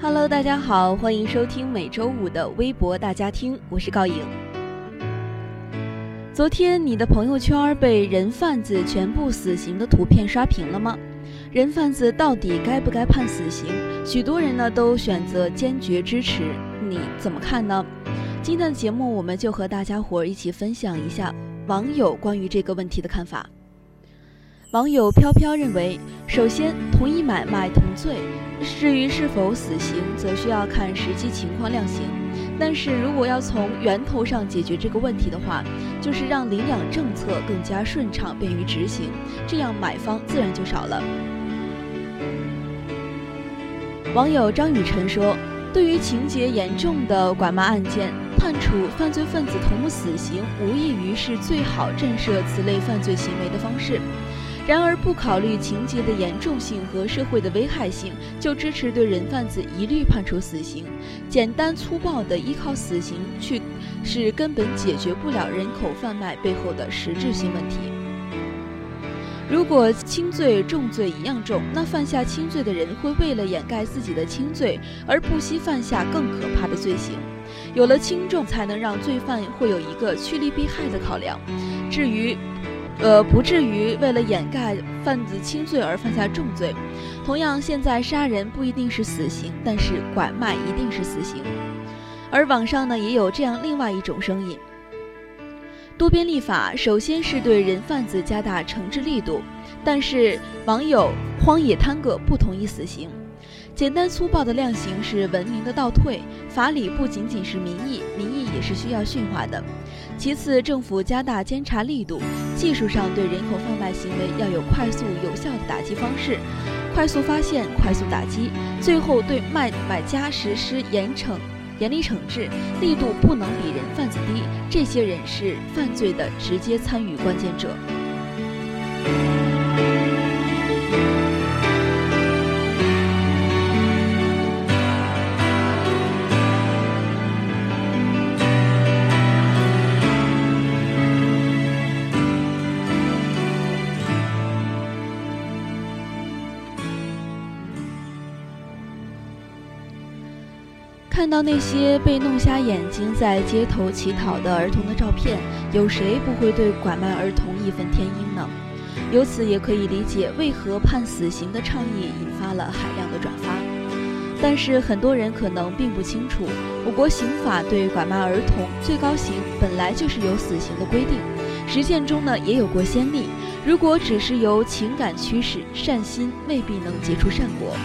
Hello，大家好，欢迎收听每周五的微博大家听，我是高颖。昨天你的朋友圈被人贩子全部死刑的图片刷屏了吗？人贩子到底该不该判死刑？许多人呢都选择坚决支持，你怎么看呢？今天的节目我们就和大家伙儿一起分享一下网友关于这个问题的看法。网友飘飘认为，首先同一买卖同罪，至于是否死刑，则需要看实际情况量刑。但是如果要从源头上解决这个问题的话，就是让领养政策更加顺畅，便于执行，这样买方自然就少了。网友张雨晨说：“对于情节严重的拐卖案件，判处犯罪分子同母死刑，无异于是最好震慑此类犯罪行为的方式。”然而，不考虑情节的严重性和社会的危害性，就支持对人贩子一律判处死刑，简单粗暴地依靠死刑去，是根本解决不了人口贩卖背后的实质性问题。如果轻罪重罪一样重，那犯下轻罪的人会为了掩盖自己的轻罪，而不惜犯下更可怕的罪行。有了轻重，才能让罪犯会有一个趋利避害的考量。至于，呃，不至于为了掩盖贩子轻罪而犯下重罪。同样，现在杀人不一定是死刑，但是拐卖一定是死刑。而网上呢，也有这样另外一种声音：多边立法，首先是对人贩子加大惩治力度，但是网友荒野滩哥不同意死刑。简单粗暴的量刑是文明的倒退，法理不仅仅是民意，民意也是需要驯化的。其次，政府加大监察力度，技术上对人口贩卖行为要有快速有效的打击方式，快速发现，快速打击，最后对卖买家实施严惩、严厉惩治，力度不能比人贩子低。这些人是犯罪的直接参与关键者。看到那些被弄瞎眼睛在街头乞讨的儿童的照片，有谁不会对拐卖儿童义愤填膺呢？由此也可以理解为何判死刑的倡议引发了海量的转发。但是很多人可能并不清楚，我国刑法对拐卖儿童最高刑本来就是有死刑的规定，实践中呢也有过先例。如果只是由情感驱使，善心未必能结出善果。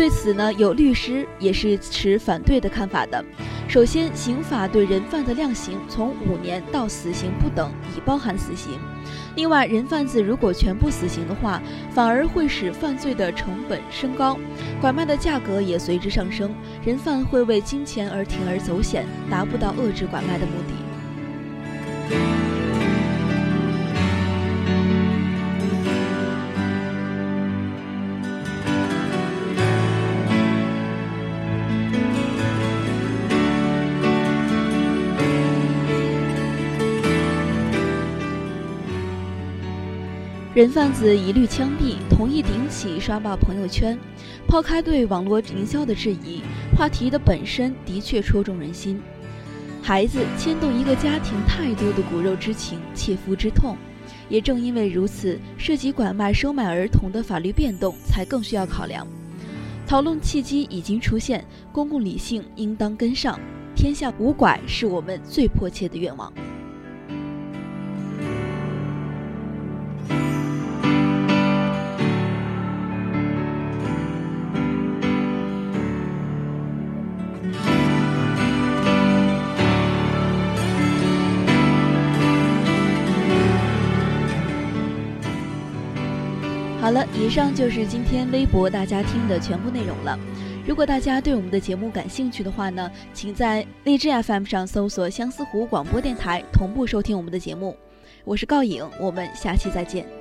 对此呢，有律师也是持反对的看法的。首先，刑法对人贩的量刑从五年到死刑不等，已包含死刑。另外，人贩子如果全部死刑的话，反而会使犯罪的成本升高，拐卖的价格也随之上升，人贩会为金钱而铤而走险，达不到遏制拐卖的目的。人贩子一律枪毙，同意顶起刷爆朋友圈。抛开对网络营销的质疑，话题的本身的确戳中人心。孩子牵动一个家庭太多的骨肉之情、切肤之痛，也正因为如此，涉及拐卖、收买儿童的法律变动才更需要考量。讨论契机已经出现，公共理性应当跟上。天下无拐是我们最迫切的愿望。好了，以上就是今天微博大家听的全部内容了。如果大家对我们的节目感兴趣的话呢，请在荔枝 FM 上搜索相思湖广播电台，同步收听我们的节目。我是告影，我们下期再见。